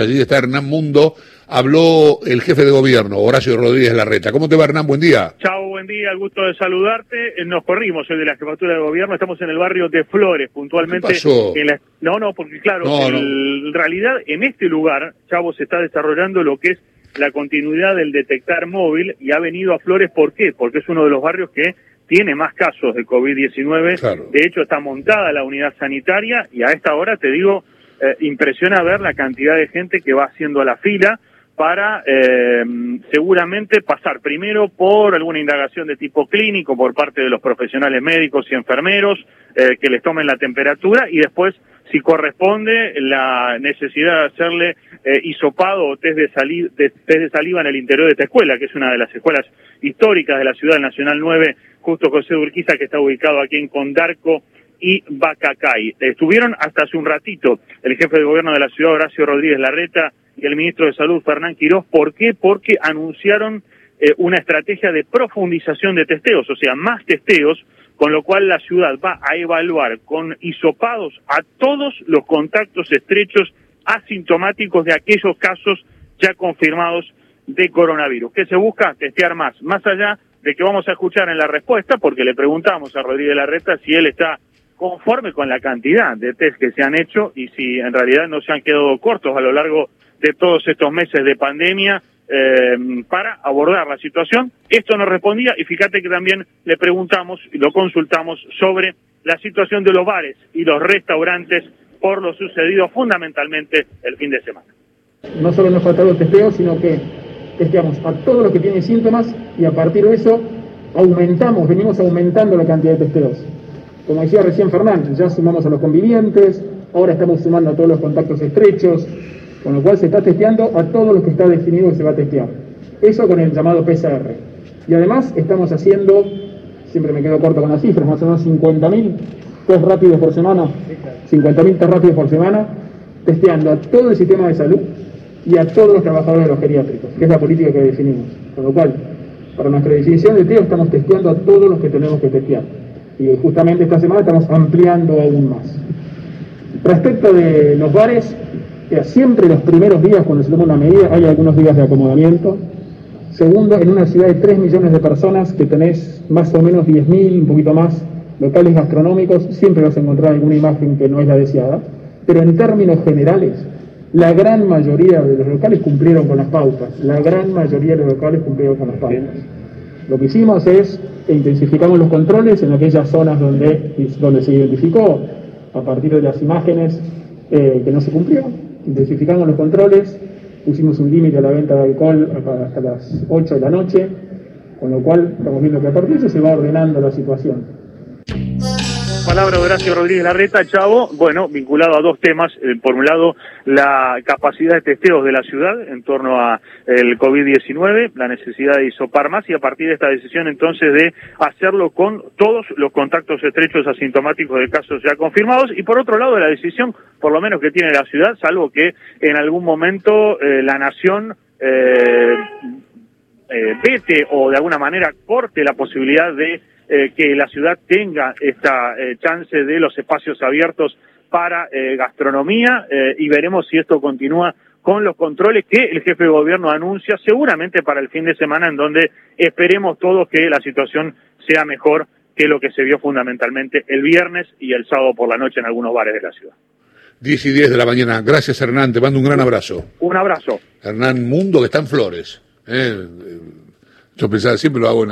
Allí está Hernán Mundo. Habló el jefe de gobierno, Horacio Rodríguez Larreta. ¿Cómo te va, Hernán? Buen día. Chao, buen día. El gusto de saludarte. Eh, nos corrimos el de la jefatura de gobierno. Estamos en el barrio de Flores, puntualmente. ¿Qué pasó? En la... No, no, porque claro, No, en realidad en este lugar, Chavo, se está desarrollando lo que es la continuidad del detectar móvil y ha venido a Flores. ¿Por qué? Porque es uno de los barrios que tiene más casos de COVID-19. Claro. De hecho, está montada la unidad sanitaria y a esta hora, te digo, eh, impresiona ver la cantidad de gente que va haciendo la fila para eh, seguramente pasar primero por alguna indagación de tipo clínico por parte de los profesionales médicos y enfermeros eh, que les tomen la temperatura y después si corresponde la necesidad de hacerle eh, hisopado o test de, de- test de saliva en el interior de esta escuela, que es una de las escuelas históricas de la ciudad Nacional 9, justo José Urquiza, que está ubicado aquí en Condarco y Bacacay. Estuvieron hasta hace un ratito el jefe de gobierno de la ciudad, Horacio Rodríguez Larreta, y el ministro de Salud, Fernán Quirós. ¿Por qué? Porque anunciaron eh, una estrategia de profundización de testeos, o sea, más testeos, con lo cual la ciudad va a evaluar con hisopados a todos los contactos estrechos asintomáticos de aquellos casos ya confirmados de coronavirus. ¿Qué se busca? Testear más, más allá de que vamos a escuchar en la respuesta, porque le preguntamos a Rodríguez Larreta si él está conforme con la cantidad de test que se han hecho y si en realidad no se han quedado cortos a lo largo de todos estos meses de pandemia eh, para abordar la situación. Esto nos respondía y fíjate que también le preguntamos y lo consultamos sobre la situación de los bares y los restaurantes por lo sucedido fundamentalmente el fin de semana. no solo nos faltaron testeos, sino que testeamos a todos los que tienen síntomas y a partir de eso aumentamos, venimos aumentando la cantidad de testeos. Como decía recién Fernán, ya sumamos a los convivientes, ahora estamos sumando a todos los contactos estrechos, con lo cual se está testeando a todos los que está definido que se va a testear. Eso con el llamado PCR. Y además estamos haciendo, siempre me quedo corto con las cifras, más o menos 50.000 test rápidos por semana, 50.000 test rápidos por semana, testeando a todo el sistema de salud y a todos los trabajadores de los geriátricos, que es la política que definimos. Con lo cual, para nuestra definición de test estamos testeando a todos los que tenemos que testear. Y justamente esta semana estamos ampliando aún más. Respecto de los bares, siempre los primeros días cuando se toma una medida hay algunos días de acomodamiento. Segundo, en una ciudad de 3 millones de personas que tenés más o menos 10.000, un poquito más, locales gastronómicos, siempre vas a encontrar alguna imagen que no es la deseada. Pero en términos generales, la gran mayoría de los locales cumplieron con las pautas. La gran mayoría de los locales cumplieron con las pautas. Lo que hicimos es que intensificamos los controles en aquellas zonas donde, donde se identificó a partir de las imágenes eh, que no se cumplió. Intensificamos los controles, pusimos un límite a la venta de alcohol hasta las 8 de la noche, con lo cual estamos viendo que a partir de eso se va ordenando la situación. Palabra de Horacio Rodríguez Larreta, Chavo, bueno, vinculado a dos temas. Eh, por un lado, la capacidad de testeos de la ciudad en torno a el COVID-19, la necesidad de hisopar más y a partir de esta decisión entonces de hacerlo con todos los contactos estrechos asintomáticos de casos ya confirmados y por otro lado la decisión, por lo menos que tiene la ciudad, salvo que en algún momento eh, la nación eh, eh, vete o de alguna manera corte la posibilidad de eh, que la ciudad tenga esta eh, chance de los espacios abiertos para eh, gastronomía y veremos si esto continúa con los controles que el jefe de gobierno anuncia seguramente para el fin de semana en donde esperemos todos que la situación sea mejor que lo que se vio fundamentalmente el viernes y el sábado por la noche en algunos bares de la ciudad. 10 y 10 de la mañana. Gracias, Hernán. Te mando un gran abrazo. Un abrazo. Hernán Mundo, que está en Flores. Yo pensaba, siempre lo hago en